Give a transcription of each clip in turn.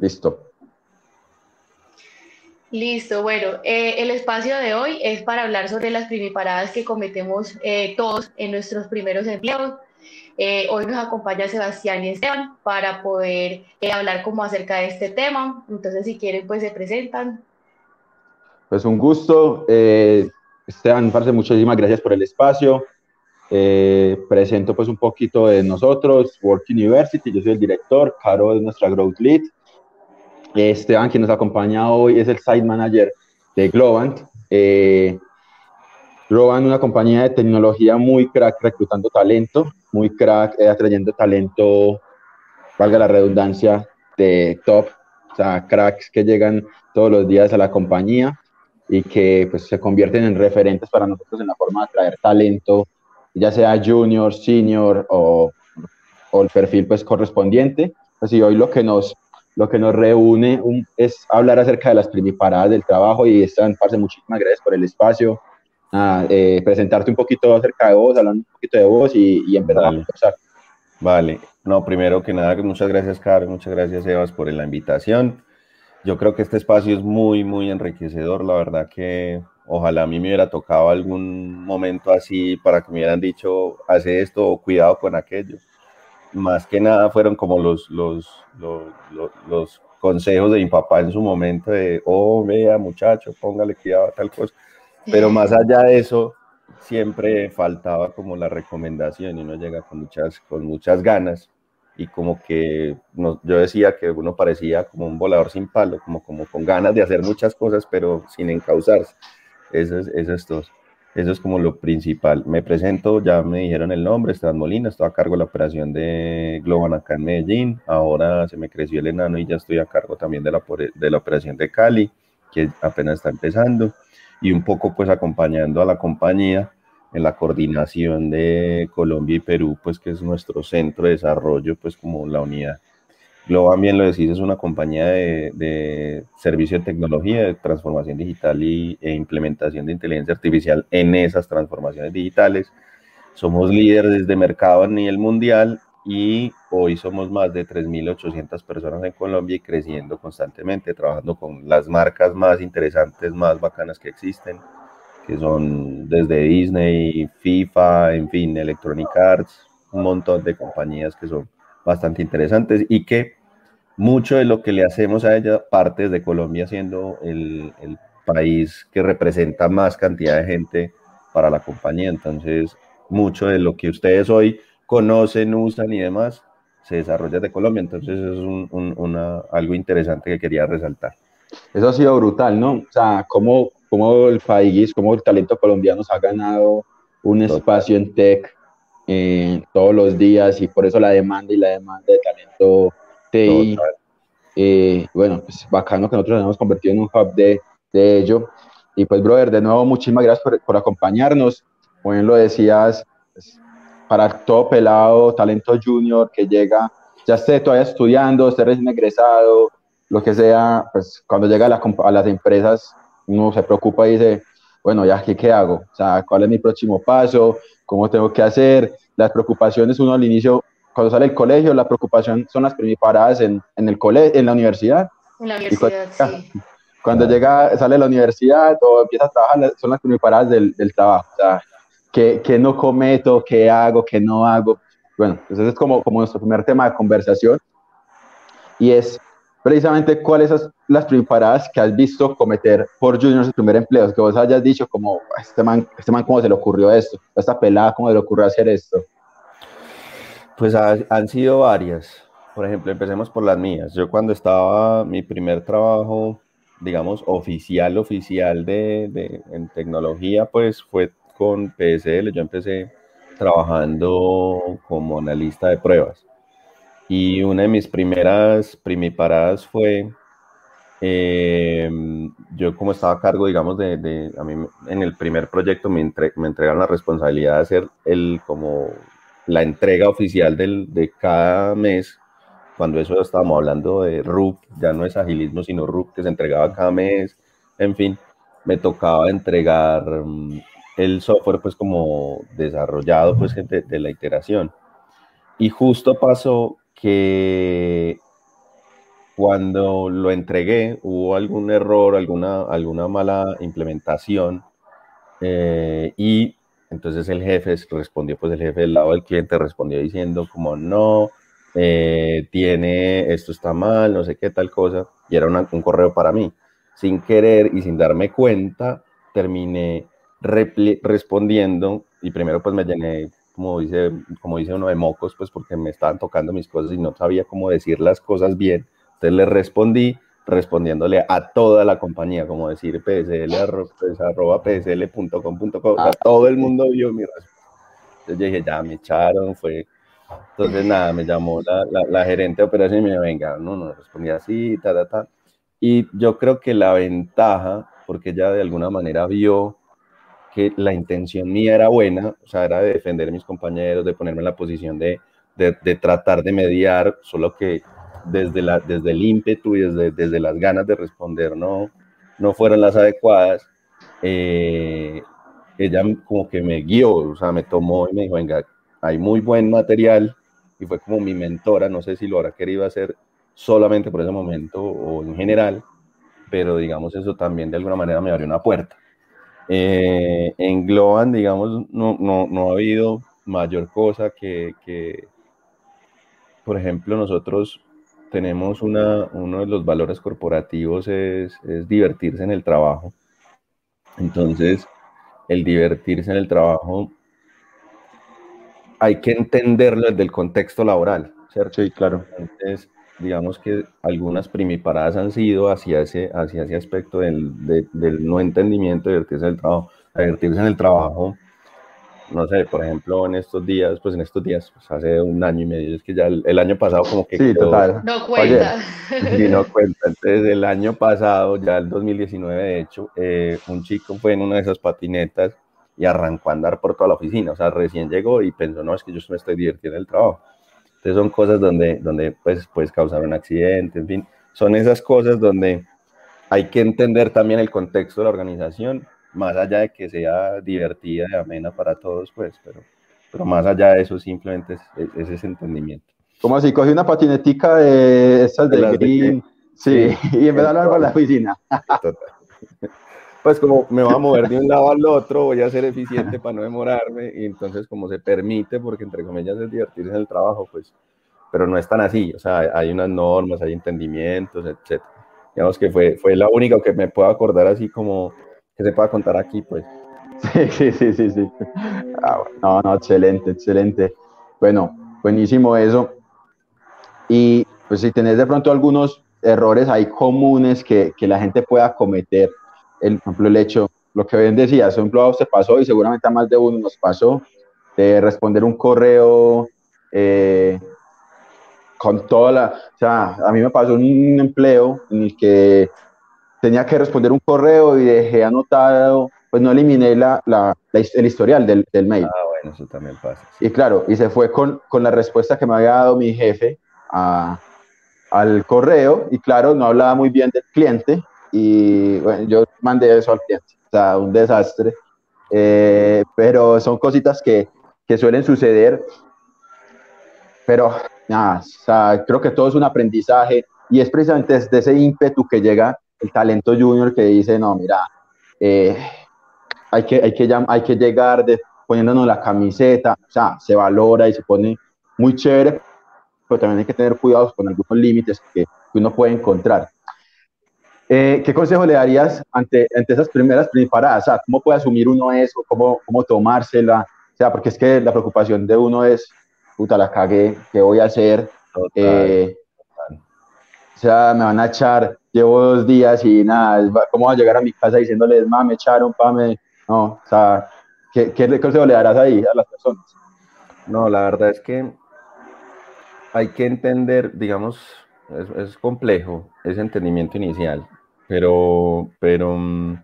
Listo. Listo, bueno, eh, el espacio de hoy es para hablar sobre las primiparadas que cometemos eh, todos en nuestros primeros empleos. Eh, hoy nos acompaña Sebastián y Esteban para poder hablar como acerca de este tema. Entonces, si quieren, pues se presentan. Pues un gusto. Esteban, parce, muchísimas gracias por el espacio. presento pues un poquito de nosotros, Work University, yo soy el director, Caro es nuestra Growth Lead. Esteban, quien nos acompaña hoy, es el site manager de Globant. Eh, Globant, una compañía de tecnología muy crack reclutando talento, muy crack eh, atrayendo talento, valga la redundancia, de top, o sea, cracks que llegan todos los días a la compañía y que pues, se convierten en referentes para nosotros en la forma de atraer talento, ya sea junior, senior o, o el perfil pues correspondiente. Pues y hoy lo que nos lo que nos reúne es hablar acerca de las primiparadas del trabajo y están, parce, muchísimas gracias por el espacio, eh, presentarte un poquito acerca de vos, hablar un poquito de vos y, y en verdad vale. Vale, no, primero que nada, muchas gracias, Carlos, muchas gracias, Evas, por la invitación. Yo creo que este espacio es muy, muy enriquecedor, la verdad que ojalá a mí me hubiera tocado algún momento así para que me hubieran dicho, hace esto o cuidado con aquello más que nada fueron como los, los, los, consejos de mi papá en su momento de, oh, vea muchacho, póngale cuidado a tal cosa. Pero más allá de eso, siempre faltaba como la recomendación y uno llega con muchas, con muchas ganas y como que no, yo decía que uno parecía como un volador sin palo, como, como con ganas de hacer muchas cosas, pero sin encauzarse. Eso es, eso es todo. Eso es como lo principal. Me presento, ya me dijeron el nombre, Esteban Molina, estoy a cargo de la operación de Globan acá en Medellín. Ahora se me creció el enano y ya estoy a cargo también de la, de la operación de Cali, que apenas está empezando. Y un poco pues acompañando a la compañía en la coordinación de Colombia y Perú, pues que es nuestro centro de desarrollo, pues como la unidad. Globan, bien lo decís, es una compañía de, servicio de tecnología, de transformación digital y, e implementación de inteligencia artificial en esas transformaciones digitales. Somos líderes de mercado a nivel mundial y hoy somos más de 3.800 personas en Colombia y creciendo constantemente, trabajando con las marcas más interesantes, más bacanas que existen, que son desde Disney, FIFA, en fin, Electronic Arts, un montón de compañías que son bastante interesantes y que mucho de lo que le hacemos a ella parte de Colombia siendo el, el, país que representa más cantidad de gente para la compañía. Entonces, mucho de lo que ustedes hoy conocen, usan y demás, se desarrolla de Colombia. Entonces, es un, un, una, algo interesante que quería resaltar. Eso ha sido brutal, ¿no? O sea, cómo, cómo el país, cómo el talento colombiano ha ganado un Total. espacio en tech eh, todos los días y por eso la demanda y la demanda de talento TI. Eh, bueno, pues bacano que nosotros nos hemos convertido en un hub de, de ello. Y pues, brother, de nuevo, muchísimas gracias por, por acompañarnos. Como bien lo decías, pues, para todo pelado, talento junior que llega, ya esté todavía estudiando, esté recién egresado, lo que sea, pues cuando llega a, la, a las empresas, uno se preocupa y dice, bueno, ya aquí qué hago, o sea, cuál es mi próximo paso, cómo tengo que hacer, las preocupaciones uno al inicio, cuando sale el colegio, la preocupación son las primiparadas en, en el cole, en la universidad. En la universidad, cuando, sí. Cuando llega, sale la universidad o empieza a trabajar, son las primiparadas del, del trabajo, o sea, ¿qué, ¿qué, no cometo, qué hago, qué no hago. Bueno, entonces es como, como nuestro primer tema de conversación. Y es precisamente cuáles son las primiparadas que has visto cometer por juniors el primer empleo, que vos hayas dicho como, este man, este man cómo se le ocurrió esto, esta pelada cómo se le ocurrió hacer esto. Pues ha, han sido varias. Por ejemplo, empecemos por las mías. Yo cuando estaba mi primer trabajo, digamos, oficial, oficial de, de en tecnología, pues fue con PSL. Yo empecé trabajando como analista de pruebas. Y una de mis primeras primiparadas fue, eh, yo como estaba a cargo, digamos, de, de, a mí en el primer proyecto me, entre, me entregaron la responsabilidad de hacer el, como la entrega oficial del, de cada mes, cuando eso estábamos hablando de RUP, ya no es agilismo, sino RUP que se entregaba cada mes, en fin, me tocaba entregar um, el software pues como desarrollado pues de, de la iteración. Y justo pasó que cuando lo entregué hubo algún error, alguna, alguna mala implementación eh, y entonces el jefe respondió, pues el jefe del lado del cliente respondió diciendo como no, eh, tiene, esto está mal, no sé qué tal cosa, y era un correo para mí. Sin querer y sin darme cuenta, terminé respondiendo y primero pues me llené, como dice, como dice uno de mocos, pues porque me estaban tocando mis cosas y no sabía cómo decir las cosas bien. Entonces le respondí respondiéndole a toda la compañía, como decir psl, pues, arroba psl.com.co, ah. todo el mundo vio mi respuesta. Entonces yo dije, ya me echaron, fue... Entonces nada, me llamó la, la, gerente de operaciones y me dijo, venga, no, no, respondí así, ta, ta, ta. Y yo creo que la ventaja, porque ella de alguna manera vio que la intención mía era buena, o sea, era de defender a mis compañeros, de ponerme en la posición de, de, de tratar de mediar, solo que desde, la, desde el ímpetu y desde, desde las ganas de responder no, no fueron las adecuadas, eh, ella como que me guió, o sea, me tomó y me dijo, venga, hay muy buen material y fue como mi mentora, no sé si lo habrá querido hacer solamente por ese momento o en general, pero digamos eso también de alguna manera me abrió una puerta. Eh, en Globan, digamos, no, no, no, ha habido mayor cosa que, que, por ejemplo, nosotros tenemos una, uno de los valores corporativos es, es, divertirse en el trabajo. Entonces, el divertirse en el trabajo hay que entenderlo desde el contexto laboral, ¿cierto? Sí, claro. Entonces, digamos que algunas primiparadas han sido hacia ese, hacia ese aspecto del, del no entendimiento de divertirse en el trabajo. Divertirse en el trabajo no sé, por ejemplo, en estos días, pues en estos días, pues hace un año y medio, es que ya el, año pasado como que... Sí, total. No cuenta. sí, no cuenta. Entonces, el año pasado, ya el 2019, de hecho, eh, un chico fue en una de esas patinetas y arrancó a andar por toda la oficina, o sea, recién llegó y pensó, no, es que yo me estoy divirtiendo en el trabajo. Entonces, son cosas donde, donde pues, puedes causar un accidente, en fin, son esas cosas donde hay que entender también el contexto de la organización más allá de que sea divertida y amena para todos, pues, pero, pero más allá de eso simplemente es, ese entendimiento. Como si cogí una patinetica de esas de, green, sí, y en vez de hablar para la oficina. Pues como me voy a mover de un lado al otro, voy a ser eficiente para no demorarme, y entonces como se permite, porque entre comillas es divertirse en el trabajo, pues, pero no es tan así, o sea, hay unas normas, hay entendimientos, etc. Digamos que fue, fue la única que me puedo acordar así como que se pueda contar aquí, pues. Sí, sí, sí, sí. Ah, no, no, excelente, excelente. Bueno, buenísimo eso. Y pues si tenés de pronto algunos errores ahí comunes que, que la gente pueda cometer, el, por ejemplo, el hecho, lo que bien decía, ejemplo, a usted pasó y seguramente a más de uno nos pasó, de responder un correo eh, con toda la, o sea, a mí me pasó un empleo en el que tenía que responder un correo y dejé anotado, pues no eliminé la, la, el historial del, del, mail. Ah, bueno, eso también pasa. Y claro, y se fue con, con, la respuesta que me había dado mi jefe a, al correo, y claro, no hablaba muy bien del cliente, y bueno, yo mandé eso al cliente, o sea, un desastre. Eh, pero son cositas que, que suelen suceder, pero nada, o sea, creo que todo es un aprendizaje, y es precisamente desde ese ímpetu que llega el talento junior que dice, no, mira, eh, hay, que, hay, que, hay que llegar de, poniéndonos la camiseta, o sea, se valora y se pone muy chévere, pero también hay que tener cuidados con algunos límites que, uno puede encontrar. Eh, ¿Qué consejo le darías ante, ante esas primeras preparadas? O sea, ¿cómo puede asumir uno eso? ¿Cómo, ¿Cómo tomársela? O sea, porque es que la preocupación de uno es, puta, la cagué, ¿qué voy a hacer? Eh, o sea, me van a echar, llevo dos días y nada, ¿cómo voy a llegar a mi casa diciéndoles, ma, me echaron, pa, me... No, o sea, ¿qué, qué consejo le darás ahí a las personas? No, la verdad es que hay que entender, digamos, es, es complejo ese entendimiento inicial, pero, pero mm,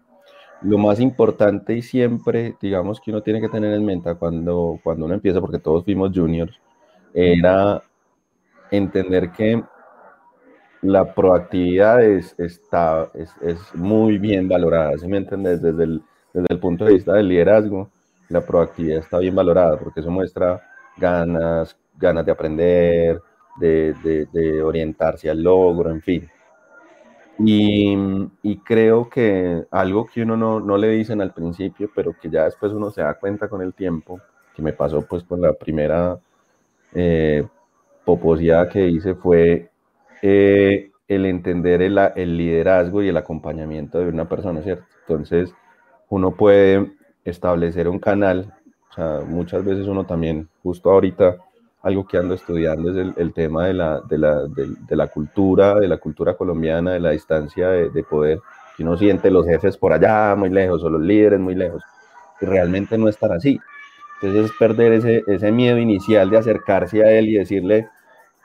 lo más importante y siempre, digamos, que uno tiene que tener en mente cuando, cuando uno empieza, porque todos fuimos juniors, era entender que la proactividad es, está, es, es muy bien valorada, ¿sí me entiendes? Desde el, desde el punto de vista del liderazgo, la proactividad está bien valorada porque eso muestra ganas, ganas de aprender, de, orientarse al logro, en fin. Y, creo que algo que uno no, no, le dicen al principio, pero que ya después uno se da cuenta con el tiempo, que me pasó pues con la primera eh, poposidad que hice fue eh, el entender el, el, liderazgo y el acompañamiento de una persona, ¿cierto? Entonces, uno puede establecer un canal, o sea, muchas veces uno también, justo ahorita, algo que ando estudiando es el, tema de la, de, la, de, la, cultura, de la cultura colombiana, de la distancia de, poder, que uno siente los jefes por allá muy lejos o los líderes muy lejos, y realmente no estar así. Entonces es perder ese, ese miedo inicial de acercarse a él y decirle,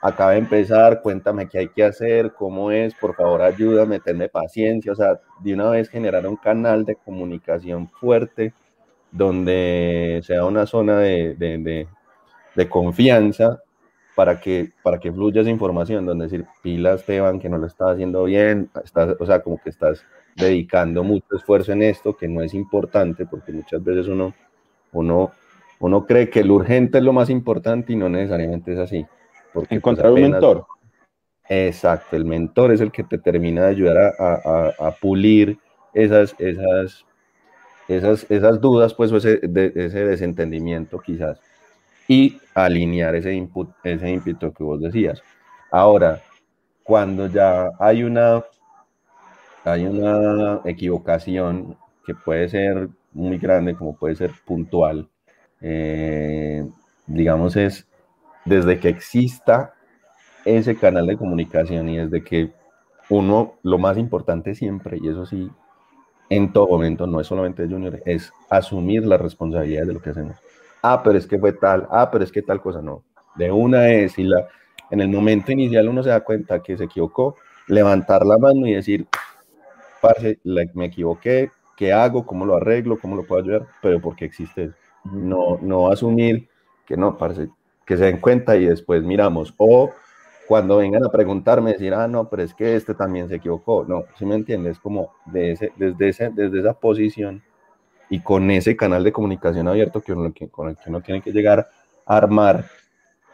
acaba de empezar, cuéntame qué hay que hacer, cómo es, por favor ayúdame, tenme paciencia, o sea, de una vez generar un canal de comunicación fuerte donde sea una zona de, de confianza para que, para que fluya esa información, donde decir, pila Esteban, que no lo estás haciendo bien, estás, o sea, como que estás dedicando mucho esfuerzo en esto, que no es importante, porque muchas veces uno, uno, uno cree que lo urgente es lo más importante y no necesariamente es así. Porque pues, Encontrar un mentor. Exacto, el mentor es el que te termina de ayudar a, a, pulir esas, esas, esas, esas dudas, pues, ese, ese desentendimiento quizás y alinear ese input, ese ímpetu que vos decías. Ahora, cuando ya hay una, hay una equivocación que puede ser muy grande, como puede ser puntual, eh, digamos, es desde que exista ese canal de comunicación y desde que uno, lo más importante siempre, y eso sí, en todo momento, no es solamente Junior, es asumir la responsabilidad de lo que hacemos ah, pero es que fue tal, ah, pero es que tal cosa, no. De una es, y la, en el momento inicial uno se da cuenta que se equivocó, levantar la mano y decir, parce, me equivoqué, ¿qué hago? ¿Cómo lo arreglo? ¿Cómo lo puedo ayudar? Pero porque existe No, no asumir que no, parce, que se den cuenta y después miramos. O cuando vengan a preguntarme, decir, ah, no, pero es que este también se equivocó. No, si me entiendes, como de ese, desde, ese, desde esa posición y con ese canal de comunicación abierto que uno, con el que uno tiene que llegar a armar,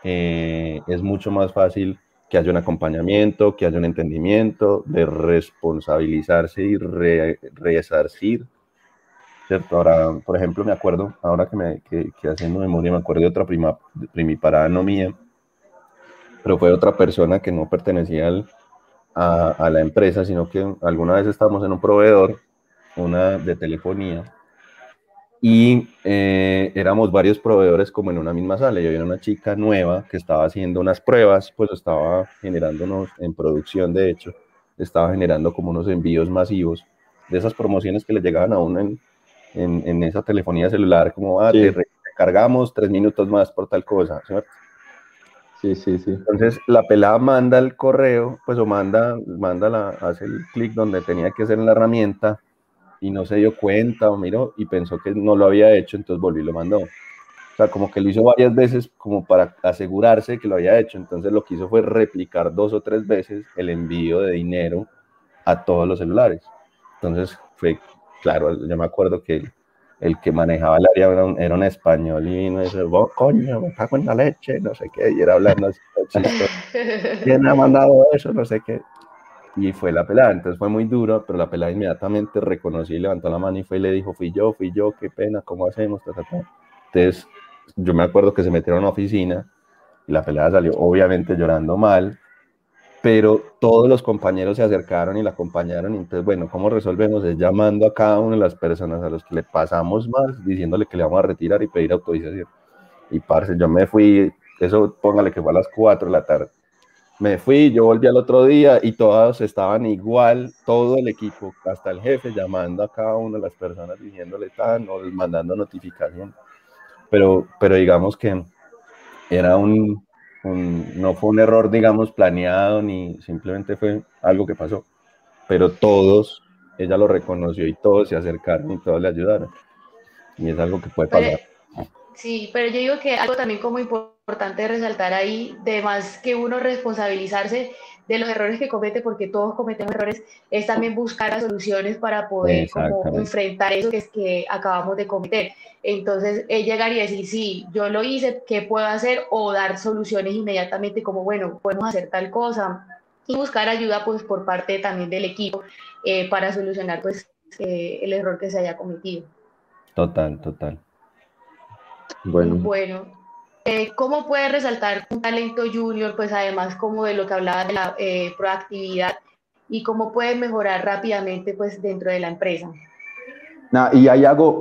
eh, es mucho más fácil que haya un acompañamiento, que haya un entendimiento, de responsabilizarse y re, resarcir. ¿cierto? Ahora, por ejemplo, me acuerdo, ahora que, me, que, que haciendo memoria, me acuerdo de otra prima, primiparada no mía, pero fue otra persona que no pertenecía al, a, a, la empresa, sino que alguna vez estábamos en un proveedor, una de telefonía, y eh, éramos varios proveedores como en una misma sala y había una chica nueva que estaba haciendo unas pruebas, pues estaba generándonos en producción de hecho, estaba generando como unos envíos masivos de esas promociones que le llegaban a uno en, en, esa telefonía celular, como, ah, te recargamos tres minutos más por tal cosa, ¿cierto? Sí, sí, sí. Entonces la pelada manda el correo, pues o manda, manda la, hace el clic donde tenía que hacer en la herramienta y no se dio cuenta o miró y pensó que no lo había hecho, entonces volvió y lo mandó. O sea, como que lo hizo varias veces como para asegurarse que lo había hecho, entonces lo que hizo fue replicar dos o tres veces el envío de dinero a todos los celulares. Entonces fue, claro, yo me acuerdo que el, que manejaba el área era un, español y me dice, coño, me cago en la leche, no sé qué, y era hablando así, ¿quién ha mandado eso? No sé qué y fue la pelada, entonces fue muy duro, pero la pelada inmediatamente reconoció y levantó la mano y fue y le dijo, fui yo, fui yo, qué pena, ¿cómo hacemos? Entonces yo me acuerdo que se metieron a una oficina y la pelada salió obviamente llorando mal, pero todos los compañeros se acercaron y la acompañaron, y entonces bueno, ¿cómo resolvemos? Es llamando a cada una de las personas a los que le pasamos más, diciéndole que le vamos a retirar y pedir autorización. Y parce, yo me fui, eso póngale que fue a las 4 de la tarde me fui, yo volví al otro día y todos estaban igual, todo el equipo, hasta el jefe llamando a cada una de las personas diciéndole tan o mandando notificación. Pero, pero digamos que era un, no fue un error, digamos, planeado, ni simplemente fue algo que pasó. Pero todos, ella lo reconoció y todos se acercaron y todos le ayudaron. Y es algo que puede pasar. sí, pero yo digo que algo también como importante importante resaltar ahí, de más que uno responsabilizarse, de los errores que comete, porque todos cometemos errores, es también buscar las soluciones para poder como, enfrentar eso que, es que acabamos de cometer. Entonces, es llegar y decir, sí, yo lo hice, ¿qué puedo hacer? O dar soluciones inmediatamente como, bueno, podemos hacer tal cosa. Y buscar ayuda pues por parte también del equipo eh, para solucionar pues eh, el error que se haya cometido. Total, total. Bueno. Bueno, eh, ¿cómo puede resaltar un talento junior, pues además como de lo que hablaba de la eh, proactividad y cómo puede mejorar rápidamente pues dentro de la empresa? y ahí hago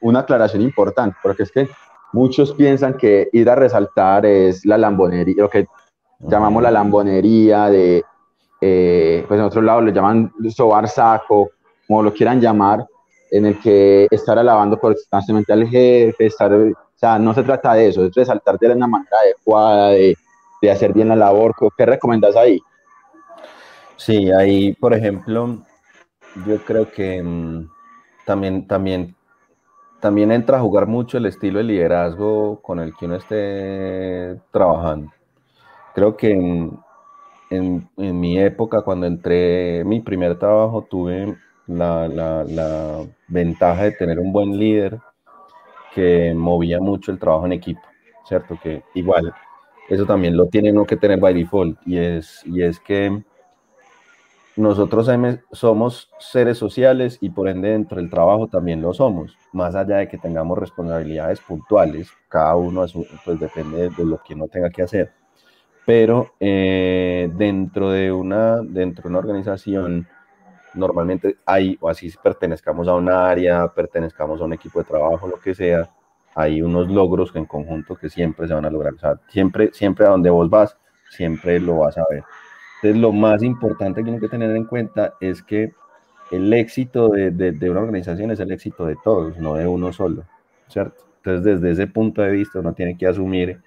una aclaración importante, porque es que muchos piensan que ir a resaltar es la lambonería, lo que llamamos la lambonería de, eh, pues en otros lados le llaman sobar saco, como lo quieran llamar, en el que estar alabando constantemente al jefe, estar o sea, no se trata de eso, es resaltar de una manera adecuada, de, de hacer bien la labor. ¿Qué recomiendas ahí? Sí, ahí, por ejemplo, yo creo que mm, también, también, también entra a jugar mucho el estilo de liderazgo con el que uno esté trabajando. Creo que en, en, en mi época, cuando entré mi primer trabajo, tuve la, la, la ventaja de tener un buen líder que movía mucho el trabajo en equipo, ¿cierto? Que igual, eso también lo tiene uno que tener by default, y es, y es que nosotros somos seres sociales y por ende dentro del trabajo también lo somos, más allá de que tengamos responsabilidades puntuales, cada uno pues depende de lo que uno tenga que hacer, pero eh, dentro, de una, dentro de una organización normalmente hay, o así pertenezcamos a un área, pertenezcamos a un equipo de trabajo, lo que sea, hay unos logros en conjunto que siempre se van a lograr. O sea, siempre, siempre a donde vos vas, siempre lo vas a ver. Entonces, lo más importante que hay que tener en cuenta es que el éxito de, de, una organización es el éxito de todos, no de uno solo, ¿cierto? Entonces, desde ese punto de vista, uno tiene que asumir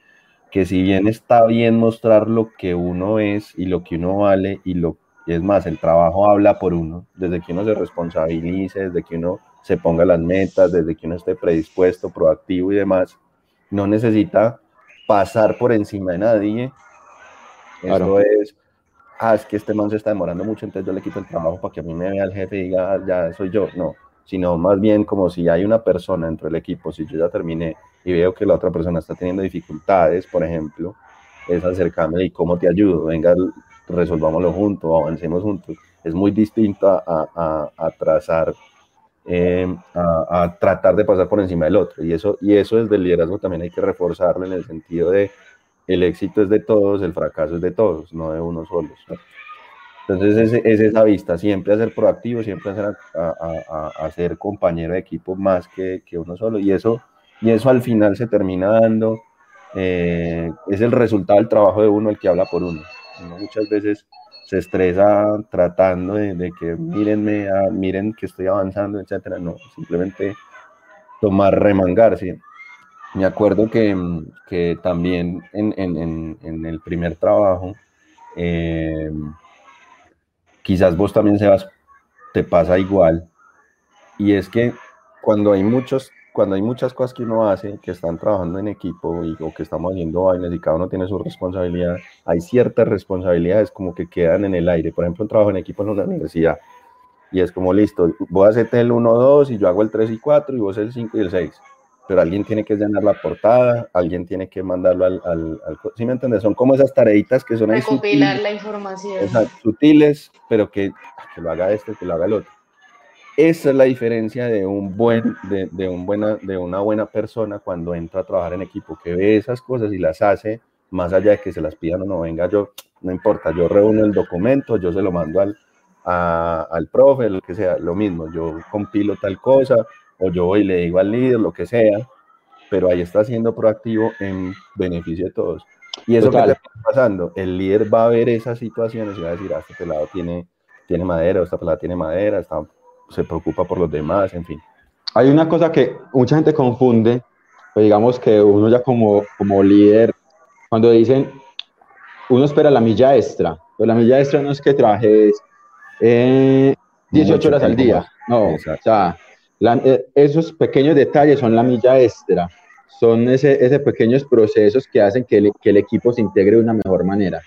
que si bien está bien mostrar lo que uno es y lo que uno vale y lo y es más, el trabajo habla por uno, desde que uno se responsabilice, desde que uno se ponga las metas, desde que uno esté predispuesto, proactivo y demás, no necesita pasar por encima de nadie. Eso es, ah, es que este man se está demorando mucho, entonces yo le quito el trabajo para que a mí me vea el jefe y diga, ah, ya soy yo. No, sino más bien como si hay una persona dentro del equipo, si yo ya terminé y veo que la otra persona está teniendo dificultades, por ejemplo, es acercarme y cómo te ayudo, venga, resolvámoslo juntos, avancemos juntos. Es muy distinto a, a, trazar, eh, a, tratar de pasar por encima del otro. Y eso, y eso desde el liderazgo también hay que reforzarlo en el sentido de el éxito es de todos, el fracaso es de todos, no de uno solo. Entonces es, es, esa vista, siempre a ser proactivo, siempre a ser, a, ser compañero de equipo más que, que, uno solo. Y eso, y eso al final se termina dando, eh, es el resultado del trabajo de uno el que habla por uno muchas veces se estresa tratando de, que mírenme, ah, miren que estoy avanzando, etcétera. No, simplemente tomar, remangarse. Me acuerdo que, que también en, en, en, el primer trabajo, eh, quizás vos también, Sebas, te pasa igual. Y es que cuando hay muchos cuando hay muchas cosas que uno hace, que están trabajando en equipo y, o que estamos haciendo vainas y cada uno tiene su responsabilidad, hay ciertas responsabilidades como que quedan en el aire. Por ejemplo, un trabajo en equipo en una universidad y es como listo, voy a hacerte el 1, 2 y yo hago el 3 y 4 y vos el 5 y el 6. Pero alguien tiene que llenar la portada, alguien tiene que mandarlo al... al, ¿Sí me entiendes? Son como esas tareitas que son ahí Recopilar la información. Sutiles, pero que, que lo haga este, que lo haga el otro. Esa es la diferencia de, un buen, de, de, un buena, de una buena persona cuando entra a trabajar en equipo, que ve esas cosas y las hace, más allá de que se las pidan o no, venga yo, no importa, yo reúno el documento, yo se lo mando al, al profe, lo que sea, lo mismo, yo compilo tal cosa, o yo voy y le digo al líder, lo que sea, pero ahí está siendo proactivo en beneficio de todos. Y eso que está pasando, el líder va a ver esas situaciones y va a decir, ah, este pelado tiene, tiene madera, esta pelada tiene madera, está se preocupa por los demás, en fin. Hay una cosa que mucha gente confunde, pues digamos que uno ya como, como líder, cuando dicen, uno espera la milla extra, pero la milla extra no es que trabajes 18 eh, horas al día, no, o sea, eh, esos pequeños detalles son la milla extra, son ese, esos pequeños procesos que hacen que el, que el equipo se integre de una mejor manera.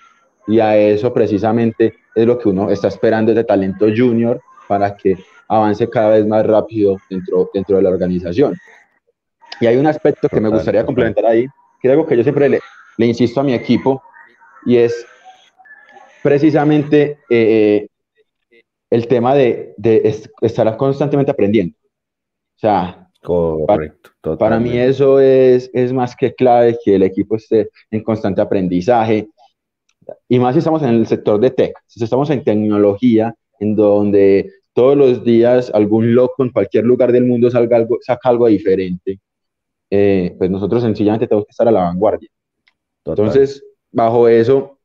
Y a eso precisamente es lo que uno está esperando de talento junior para que avance cada vez más rápido dentro, dentro de la organización. Y hay un aspecto que me gustaría complementar ahí, que es algo que yo siempre le, le insisto a mi equipo, y es precisamente eh, el tema de, de, estar constantemente aprendiendo. O sea, Correcto, para, para, mí eso es, es más que clave que el equipo esté en constante aprendizaje. Y más si estamos en el sector de tech, si estamos en tecnología, en donde todos los días algún loco en cualquier lugar del mundo salga algo, saca algo diferente, eh, pues nosotros sencillamente tenemos que estar a la vanguardia. Entonces, bajo eso,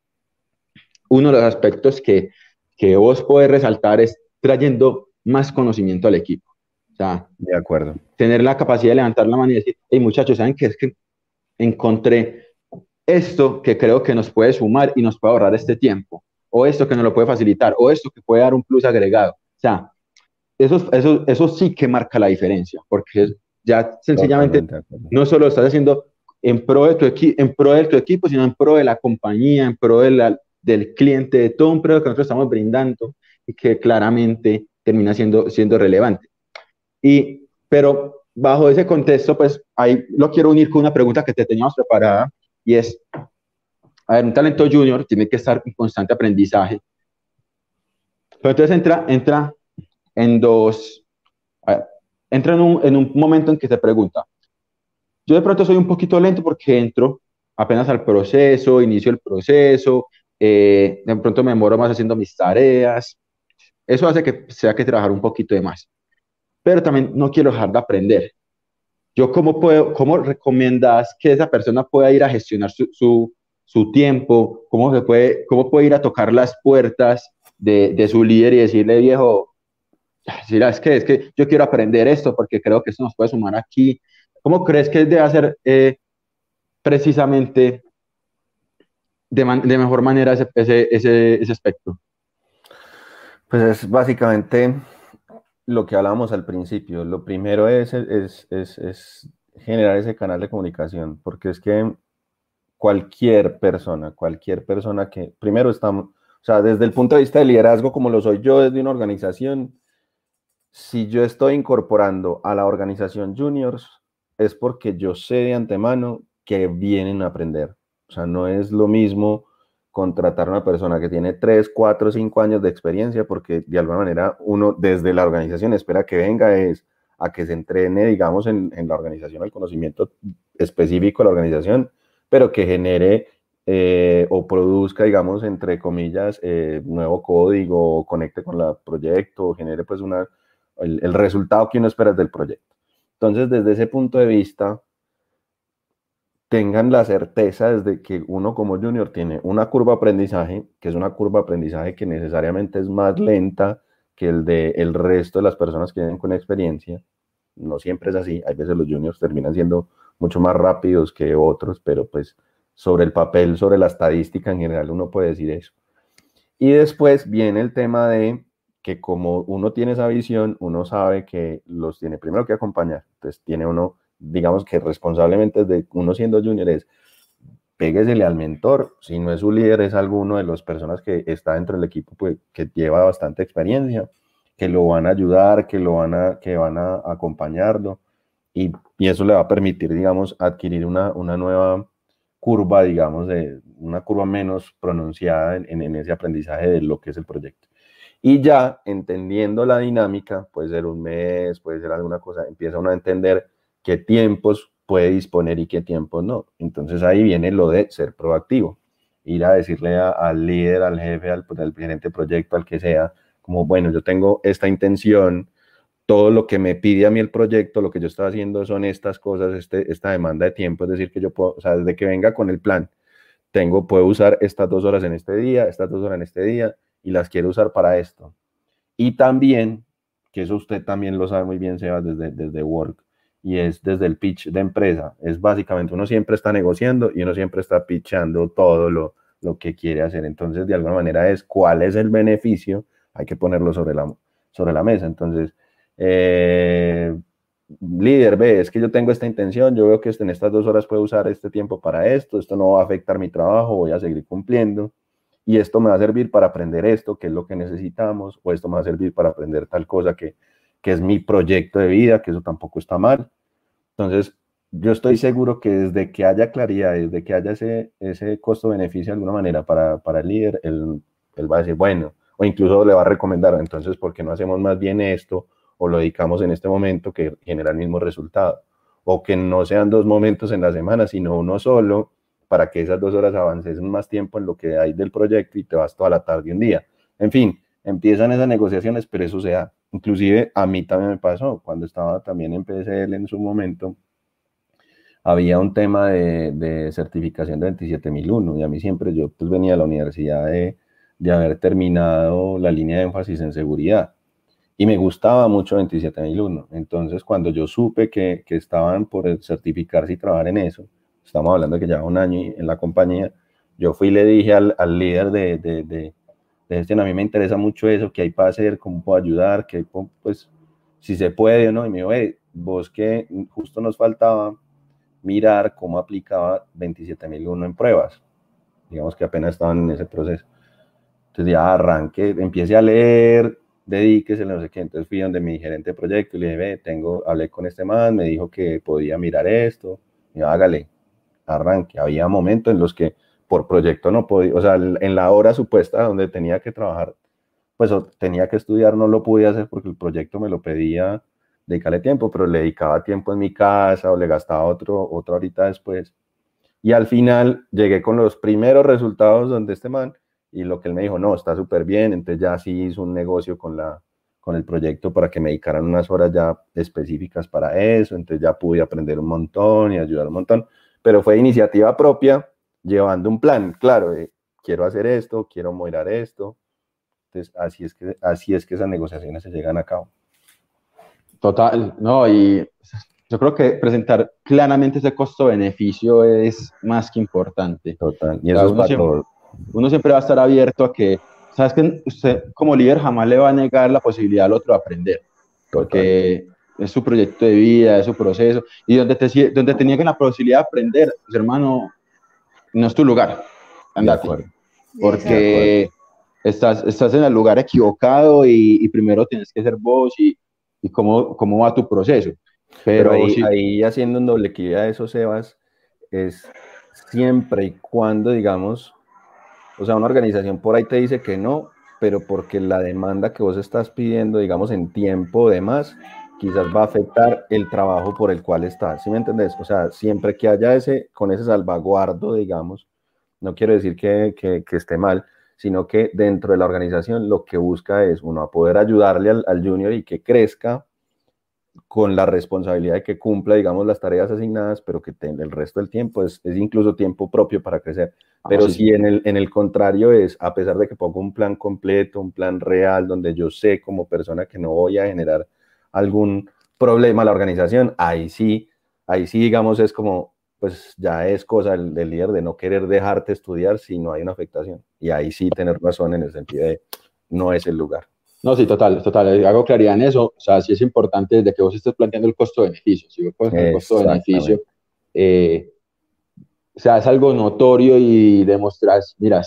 uno de los aspectos que, que vos podés resaltar es trayendo más conocimiento al equipo. O sea, de acuerdo. Tener la capacidad de levantar la mano y decir, hey muchachos, ¿saben qué? Es que encontré esto que creo que nos puede sumar y nos puede ahorrar este tiempo, o esto que nos lo puede facilitar, o esto que puede dar un plus agregado. O sea, eso, eso, eso sí que marca la diferencia, porque ya sencillamente no solo estás haciendo en pro de tu, en pro de tu equipo, sino en pro de la compañía, en pro de la, del cliente, de todo un producto que nosotros estamos brindando y que claramente termina siendo, siendo relevante. Y, pero bajo ese contexto, pues ahí lo quiero unir con una pregunta que te teníamos preparada y es, a ver, un talento junior tiene que estar en constante aprendizaje. Pero entonces entra, entra en dos, entra en un, en un momento en que te pregunta, yo de pronto soy un poquito lento porque entro apenas al proceso, inicio el proceso, eh, de pronto me demoro más haciendo mis tareas. Eso hace que sea que trabajar un poquito de más. Pero también no quiero dejar de aprender. Yo, ¿cómo, puedo, cómo recomiendas que esa persona pueda ir a gestionar su, su, su tiempo? ¿Cómo, se puede, ¿Cómo puede ir a tocar las puertas de, de su líder y decirle, viejo, es que, es que yo quiero aprender esto porque creo que esto nos puede sumar aquí? ¿Cómo crees que debe hacer eh, precisamente de, mejor manera ese, ese, ese, aspecto? Pues es básicamente lo que hablábamos al principio. Lo primero es, es, es, generar ese canal de comunicación, porque es que cualquier persona, cualquier persona que, primero estamos, o sea, desde el punto de vista de liderazgo, como lo soy yo desde una organización, si yo estoy incorporando a la organización juniors, es porque yo sé de antemano que vienen a aprender. O sea, no es lo mismo contratar a una persona que tiene 3, 4, 5 años de experiencia, porque de alguna manera uno desde la organización espera que venga es a que se entrene, digamos, en, la organización, el conocimiento específico de la organización, pero que genere eh, o produzca, digamos, entre comillas, eh, nuevo código, conecte con el proyecto, genere pues una, el, el resultado que uno espera del proyecto. Entonces, desde ese punto de vista, tengan la certeza desde que uno como junior tiene una curva de aprendizaje, que es una curva de aprendizaje que necesariamente es más lenta que el de el resto de las personas que vienen con experiencia. No siempre es así, hay veces los juniors terminan siendo mucho más rápidos que otros, pero pues sobre el papel, sobre la estadística en general uno puede decir eso. Y después viene el tema de que como uno tiene esa visión, uno sabe que los tiene primero que acompañar. Entonces tiene uno, digamos que responsablemente de uno siendo junior es péguesele al mentor. Si no es su líder, es alguno de las personas que está dentro del equipo pues, que lleva bastante experiencia, que lo van a ayudar, que lo van a, que van a acompañarlo. Y, y eso le va a permitir, digamos, adquirir una, una nueva curva, digamos, una curva menos pronunciada en, en ese aprendizaje de lo que es el proyecto. Y ya entendiendo la dinámica, puede ser un mes, puede ser alguna cosa, empieza uno a entender qué tiempos puede disponer y qué tiempos no. Entonces ahí viene lo de ser proactivo, ir a decirle al líder, al jefe, al, al gerente proyecto, al que sea, como, bueno, yo tengo esta intención, todo lo que me pide a mí el proyecto, lo que yo estoy haciendo son estas cosas, este, esta demanda de tiempo, es decir, que yo puedo, o sea, desde que venga con el plan, tengo, puedo usar estas dos horas en este día, estas dos horas en este día, y las quiere usar para esto. Y también, que eso usted también lo sabe muy bien, Sebas, desde, desde Work, y es desde el pitch de empresa. Es básicamente, uno siempre está negociando y uno siempre está pitchando todo lo, lo que quiere hacer. Entonces, de alguna manera es cuál es el beneficio, hay que ponerlo sobre la, sobre la mesa. Entonces, eh, líder, ve, es que yo tengo esta intención, yo veo que en estas dos horas puedo usar este tiempo para esto, esto no va a afectar mi trabajo, voy a seguir cumpliendo y esto me va a servir para aprender esto, que es lo que necesitamos, o esto me va a servir para aprender tal cosa que, que es mi proyecto de vida, que eso tampoco está mal. Entonces, yo estoy seguro que desde que haya claridad, desde que haya ese, ese costo-beneficio de alguna manera para, para el líder, él, él, va a decir, bueno, o incluso le va a recomendar, entonces, ¿por qué no hacemos más bien esto o lo dedicamos en este momento que genera el mismo resultado? O que no sean dos momentos en la semana, sino uno solo, para que esas dos horas avances más tiempo en lo que hay del proyecto y te vas toda la tarde un día. En fin, empiezan esas negociaciones, pero eso se da. Inclusive a mí también me pasó, cuando estaba también en PSL en su momento, había un tema de, de certificación de 27001 y a mí siempre yo pues venía a la universidad de, de haber terminado la línea de énfasis en seguridad y me gustaba mucho 27001. Entonces cuando yo supe que, que estaban por certificarse y trabajar en eso, estamos hablando de que lleva un año en la compañía, yo fui y le dije al, al líder de, de, de, gestión, a mí me interesa mucho eso, qué hay para hacer, cómo puedo ayudar, que pues si se puede o no, y me dijo, vos que justo nos faltaba mirar cómo aplicaba 27001 en pruebas, digamos que apenas estaban en ese proceso. Entonces ya arranqué, empiece a leer, dedíquese, no sé qué. Entonces fui donde mi gerente de proyecto y le dije, ve, tengo, hablé con este man, me dijo que podía mirar esto, y hágale, arranque. Había momentos en los que por proyecto no podía, o sea, en la hora supuesta donde tenía que trabajar, pues tenía que estudiar, no lo podía hacer porque el proyecto me lo pedía dedicarle tiempo, pero le dedicaba tiempo en mi casa o le gastaba otro, otra horita después. Y al final llegué con los primeros resultados donde este man, y lo que él me dijo, no, está súper bien, entonces ya sí hizo un negocio con, la, con el proyecto para que me dedicaran unas horas ya específicas para eso, entonces ya pude aprender un montón y ayudar un montón pero fue iniciativa propia, llevando un plan, claro, quiero hacer esto, quiero moderar esto. Entonces, así es, que, así es que esas negociaciones se llegan a cabo. Total, no, y yo creo que presentar claramente ese costo-beneficio es más que importante. Total, y eso uno, siempre, uno siempre va a estar abierto a que, sabes que usted como líder jamás le va a negar la posibilidad al otro de aprender, porque es su proyecto de vida, es su proceso, y donde te, donde te la posibilidad de aprender, pues hermano, no es tu lugar, andate, porque estás, estás en el lugar equivocado y, primero tienes que ser vos y, y cómo, cómo va tu proceso. Pero, ahí, haciendo un doble equidad de esos Sebas, es siempre y cuando, digamos, o sea, una organización por ahí te dice que no, pero porque la demanda que vos estás pidiendo, digamos, en tiempo de más, quizás va a afectar el trabajo por el cual está. ¿Sí me entendés? O sea, siempre que haya ese, con ese salvaguardo, digamos, no quiero decir que, que, esté mal, sino que dentro de la organización lo que busca es, uno, a poder ayudarle al, al, junior y que crezca con la responsabilidad de que cumpla, digamos, las tareas asignadas, pero que el resto del tiempo es, es, incluso tiempo propio para crecer. Ah, pero si en el, en el contrario es, a pesar de que pongo un plan completo, un plan real, donde yo sé como persona que no voy a generar algún problema a la organización, ahí sí, ahí sí, digamos, es como, pues ya es cosa del, líder de no querer dejarte estudiar si no hay una afectación. Y ahí sí tener razón en el sentido de no es el lugar. No, sí, total, total. Hago claridad en eso. O sea, sí es importante desde que vos estés planteando el costo-beneficio. Si vos pones el costo-beneficio, eh, o sea, es algo notorio y demostras, mira,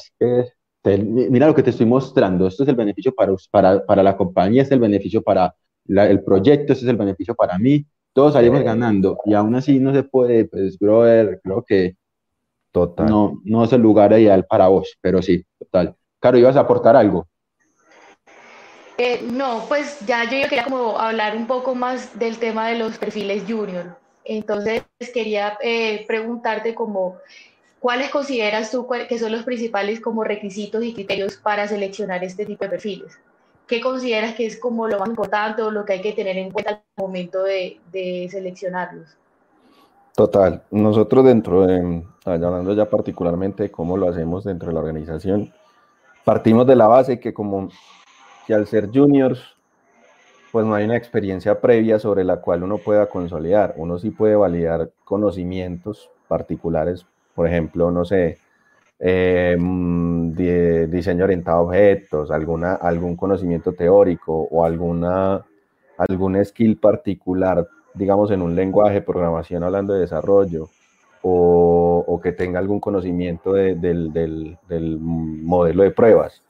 mira lo que te estoy mostrando. Esto es el beneficio para, para, para la compañía, es el beneficio para el proyecto, ese es el beneficio para mí, todos salimos ganando y aún así no se puede, pues, brother, creo que total. No, no es el lugar ideal para vos, pero sí, total. Caro, ¿ibas a aportar algo? Eh, no, pues ya yo quería como hablar un poco más del tema de los perfiles junior. Entonces quería eh, preguntarte como, ¿cuáles consideras tú que son los principales como requisitos y criterios para seleccionar este tipo de perfiles? ¿qué consideras que es como lo más importante o lo que hay que tener en cuenta al momento de, seleccionarlos? Total, nosotros dentro de, hablando ya particularmente de cómo lo hacemos dentro de la organización, partimos de la base que como al ser juniors, pues no hay una experiencia previa sobre la cual uno pueda consolidar. Uno sí puede validar conocimientos particulares, por ejemplo, no sé, eh, diseño orientado a objetos, alguna, algún conocimiento teórico o alguna, algún skill particular, digamos en un lenguaje, programación hablando de desarrollo, o, que tenga algún conocimiento del, modelo de pruebas,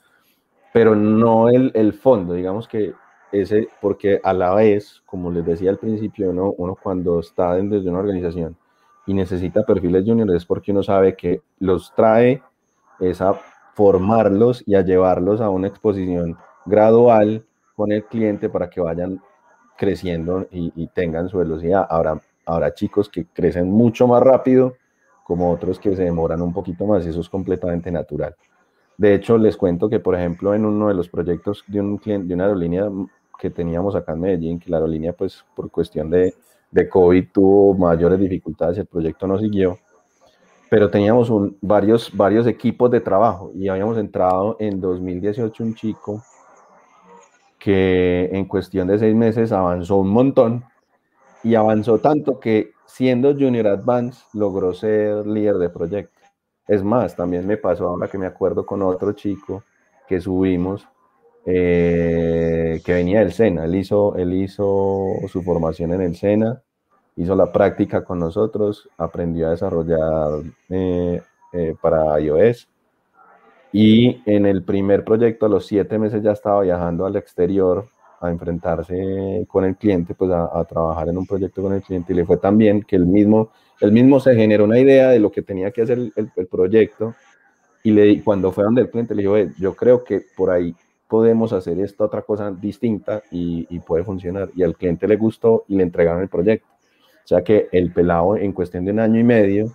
pero no el, el, fondo, digamos que ese, porque a la vez, como les decía al principio, uno, uno cuando está dentro de una organización y necesita perfiles juniors es porque uno sabe que los trae es a formarlos y a llevarlos a una exposición gradual con el cliente para que vayan creciendo y, tengan su velocidad. Ahora, ahora chicos que crecen mucho más rápido, como otros que se demoran un poquito más, y eso es completamente natural. De hecho, les cuento que, por ejemplo, en uno de los proyectos de, un cliente, de una aerolínea que teníamos acá en Medellín, que la aerolínea, pues, por cuestión de, de COVID tuvo mayores dificultades, el proyecto no siguió, pero teníamos varios, varios equipos de trabajo y habíamos entrado en 2018 un chico que en cuestión de seis meses avanzó un montón y avanzó tanto que siendo Junior Advance logró ser líder de proyecto. Es más, también me pasó ahora que me acuerdo con otro chico que subimos, eh, que venía del SENA. Él hizo, él hizo su formación en el SENA, hizo la práctica con nosotros, aprendió a desarrollar eh, eh, para iOS y en el primer proyecto, a los siete meses, ya estaba viajando al exterior a enfrentarse con el cliente, pues a, trabajar en un proyecto con el cliente y le fue tan bien que él mismo, él mismo se generó una idea de lo que tenía que hacer el, proyecto y le, cuando fue donde el cliente le dijo, yo creo que por ahí podemos hacer esta otra cosa distinta y, y, puede funcionar. Y al cliente le gustó y le entregaron el proyecto. O sea que el pelado en cuestión de un año y medio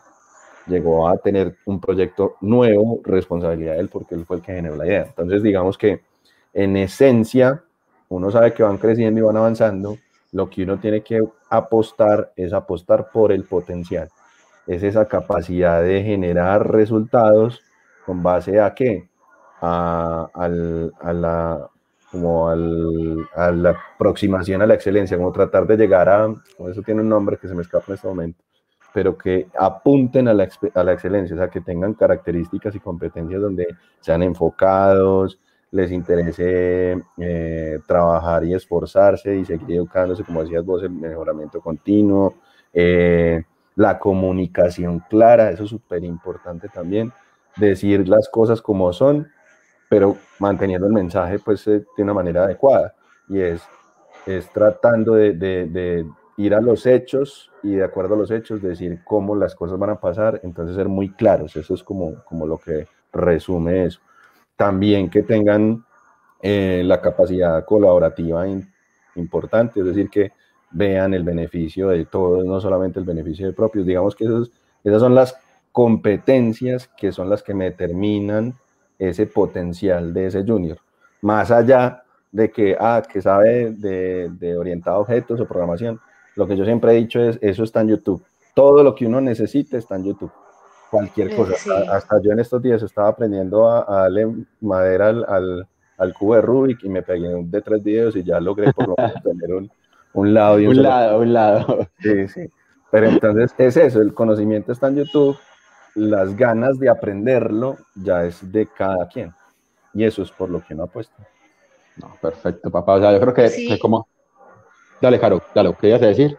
llegó a tener un proyecto nuevo, responsabilidad de él, porque él fue el que generó la idea. Entonces, digamos que en esencia, uno sabe que van creciendo y van avanzando, lo que uno tiene que apostar es apostar por el potencial. Es esa capacidad de generar resultados con base a qué? A, la como al, a la aproximación a la excelencia, como tratar de llegar a, eso tiene un nombre que se me escapa en este momento, pero que apunten a la, a la, excelencia, o sea, que tengan características y competencias donde sean enfocados, les interese eh, trabajar y esforzarse y seguir educándose, como decías vos, el mejoramiento continuo, eh, la comunicación clara, eso es súper importante también, decir las cosas como son, pero manteniendo el mensaje pues eh, de una manera adecuada, y es, es tratando de, de ir a los hechos y de acuerdo a los hechos decir cómo las cosas van a pasar, entonces ser muy claros, eso es como, como lo que resume eso. También que tengan eh, la capacidad colaborativa importante, es decir, que vean el beneficio de todos, no solamente el beneficio de propios, digamos que esas son las competencias que son las que me determinan ese potencial de ese junior, más allá de que, ah, que sabe de, de orientado a objetos o programación, lo que yo siempre he dicho es, eso está en YouTube. Todo lo que uno necesite está en YouTube. Cualquier cosa. Hasta yo en estos días estaba aprendiendo a, darle madera al, al, cubo de Rubik y me pegué de tres videos y ya logré por lo menos tener un, un lado y un, un lado, un lado. Sí, sí. Pero entonces es eso, el conocimiento está en YouTube, las ganas de aprenderlo ya es de cada quien. Y eso es por lo que uno apuesta. No, perfecto, papá. O sea, yo creo que, que como, Dale, Caro, dale, ¿qué ibas a decir?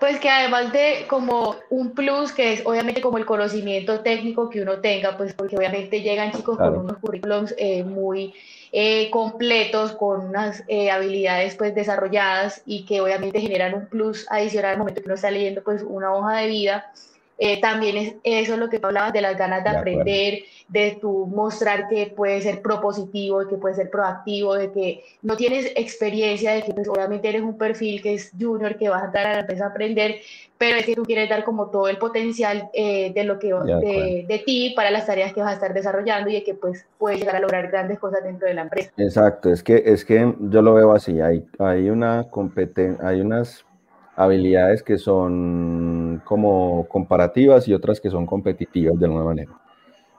Pues que además de como un plus, que es obviamente como el conocimiento técnico que uno tenga, pues porque obviamente llegan chicos con unos currículums eh, muy eh, completos, con unas eh, habilidades pues desarrolladas y que obviamente generan un plus adicional al momento que uno está leyendo pues una hoja de vida eh, también es eso lo que tú hablabas de las ganas de, aprender, de tu mostrar que puedes ser propositivo, de que puedes ser proactivo, de que no tienes experiencia, de que pues, obviamente eres un perfil que es junior, que vas a dar a la empresa a aprender, pero es que tú quieres dar como todo el potencial eh, de lo que de, de, ti para las tareas que vas a estar desarrollando y de que pues puedes llegar a lograr grandes cosas dentro de la empresa. Exacto, es que es que yo lo veo así, hay, hay una competencia, hay unas habilidades que son como comparativas y otras que son competitivas de alguna manera.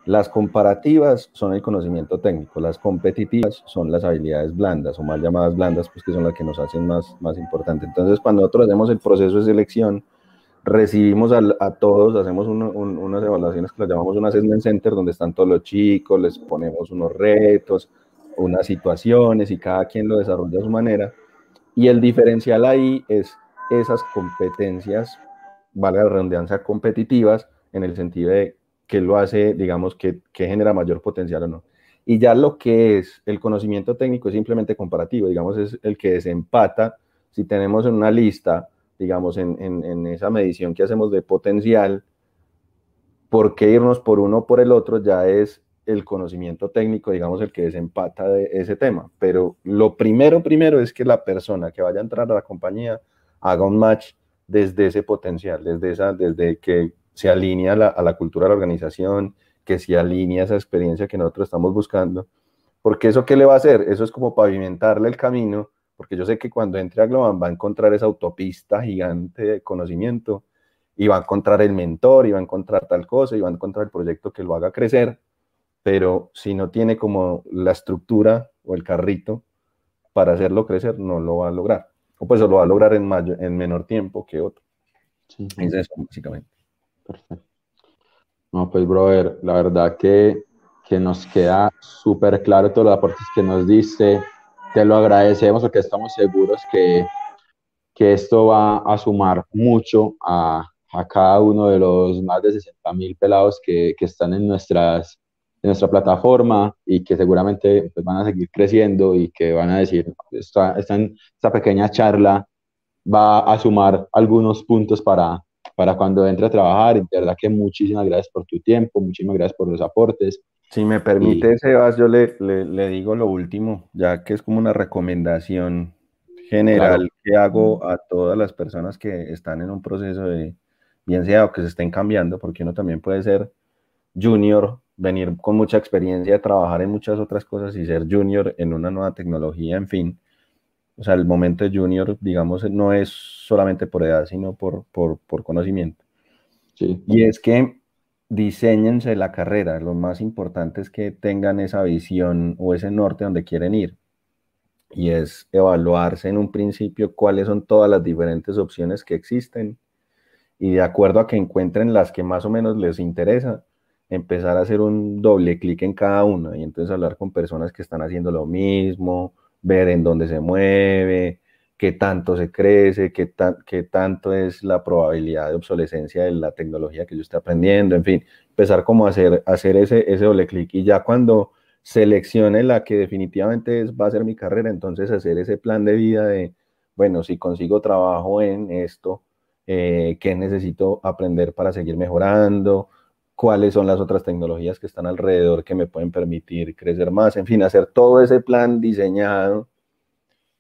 Las comparativas son el conocimiento técnico, las competitivas son las habilidades blandas o más llamadas blandas, pues que son las que nos hacen más, más importante. Entonces, cuando nosotros hacemos el proceso de selección, recibimos a, todos, hacemos unas evaluaciones que las llamamos un assessment center, donde están todos los chicos, les ponemos unos retos, unas situaciones y cada quien lo desarrolla a su manera. Y el diferencial ahí es esas competencias valga la redundancia, competitivas en el sentido de que lo hace, digamos, que, que genera mayor potencial o no. Y ya lo que es el conocimiento técnico es simplemente comparativo, digamos, es el que desempata. Si tenemos en una lista, digamos, en, en, en esa medición que hacemos de potencial, ¿por qué irnos por uno o por el otro? Ya es el conocimiento técnico, digamos, el que desempata de ese tema. Pero lo primero, primero es que la persona que vaya a entrar a la compañía haga un match desde ese potencial, desde, esa, desde que se alinea a la cultura de la organización, que se alinea esa experiencia que nosotros estamos buscando. Porque eso qué le va a hacer? Eso es como pavimentarle el camino, porque yo sé que cuando entre a Globan va a encontrar esa autopista gigante de conocimiento y va a encontrar el mentor y va a encontrar tal cosa y va a encontrar el proyecto que lo haga crecer, pero si no tiene como la estructura o el carrito para hacerlo crecer, no lo va a lograr. O pues lo va a lograr en, mayor, en menor tiempo que otro. Sí. Es eso, básicamente. Perfecto. No, pues, brother, la verdad que, que nos queda súper claro todos los aportes que nos diste. Te lo agradecemos porque estamos seguros que, que esto va a sumar mucho a, a cada uno de los más de 60 mil pelados que, que, están en, nuestras, en nuestra plataforma y que seguramente pues, van a seguir creciendo y que van a decir, esta, esta, esta pequeña charla va a sumar algunos puntos para, para cuando entre a trabajar. Y de verdad que muchísimas gracias por tu tiempo, muchísimas gracias por los aportes. Si me permite, Sebas, yo le, le, digo lo último, ya que es como una recomendación general que hago a todas las personas que están en un proceso de, bien sea o que se estén cambiando, porque uno también puede ser junior, venir con mucha experiencia, trabajar en muchas otras cosas y ser junior en una nueva tecnología, en fin o sea, el momento de junior, digamos, no es solamente por edad, sino por, por, por conocimiento. Sí. Y es que diseñense la carrera. Lo más importante es que tengan esa visión o ese norte donde quieren ir. Y es evaluarse en un principio cuáles son todas las diferentes opciones que existen. Y de acuerdo a que encuentren las que más o menos les interesa, empezar a hacer un doble clic en cada una y entonces hablar con personas que están haciendo lo mismo ver en dónde se mueve, qué tanto se crece, qué, qué tanto es la probabilidad de obsolescencia de la tecnología que yo esté aprendiendo, en fin, empezar como a hacer, hacer ese, ese doble clic. Y ya cuando seleccione la que definitivamente es, va a ser mi carrera, entonces hacer ese plan de vida de, bueno, si consigo trabajo en esto, eh, qué necesito aprender para seguir mejorando, cuáles son las otras tecnologías que están alrededor que me pueden permitir crecer más, en fin, hacer todo ese plan diseñado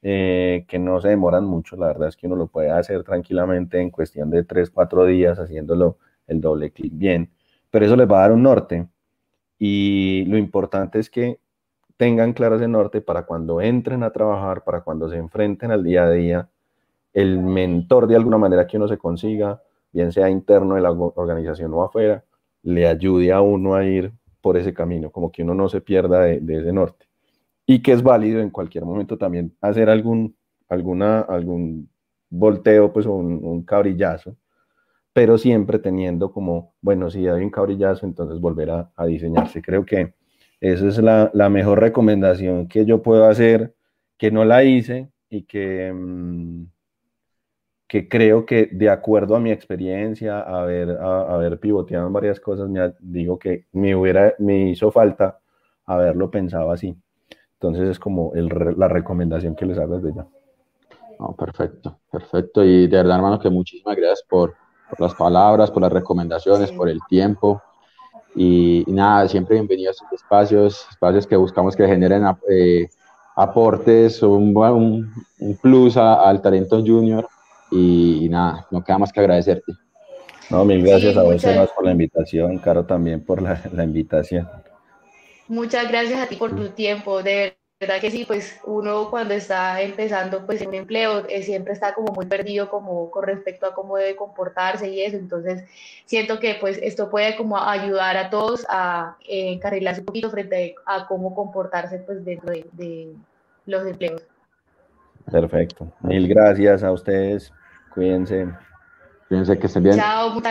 eh, que no se demoran mucho, la verdad es que uno lo puede hacer tranquilamente en cuestión de 3, 4 días haciéndolo el doble clic bien, pero eso les va a dar un norte. Y lo importante es que tengan claro ese norte para cuando entren a trabajar, para cuando se enfrenten al día a día, el mentor de alguna manera que uno se consiga, bien sea interno de la organización o afuera, le ayude a uno a ir por ese camino, como que uno no se pierda de, ese norte. Y que es válido en cualquier momento también hacer algún, alguna, algún volteo, pues, o un, cabrillazo, pero siempre teniendo como, bueno, si hay un cabrillazo, entonces volver a, diseñarse. Creo que esa es la, la, mejor recomendación que yo puedo hacer, que no la hice y que... Mm, que creo que de acuerdo a mi experiencia, haber, a, haber pivoteado en varias cosas, me, digo que me, hubiera, me hizo falta haberlo pensado así. Entonces es como el, la recomendación que les hago desde ya. Perfecto, perfecto. Y de verdad, hermano, que muchísimas gracias por, por las palabras, por las recomendaciones, por el tiempo. Y, nada, siempre bienvenidos a estos espacios, espacios que buscamos que generen eh, aportes, un, un, un plus al talento junior y, nada, no queda más que agradecerte. No, mil gracias a vos, por la invitación, Caro también por la, la, invitación. Muchas gracias a ti por tu tiempo, de verdad que sí, pues uno cuando está empezando pues en un empleo eh, siempre está como muy perdido como con respecto a cómo debe comportarse y eso, entonces siento que pues esto puede como ayudar a todos a eh, encarrilarse un poquito frente a cómo comportarse pues dentro de, de los empleos. Perfecto, mil gracias a ustedes. Cuídense. Cuídense que estén bien. Chao.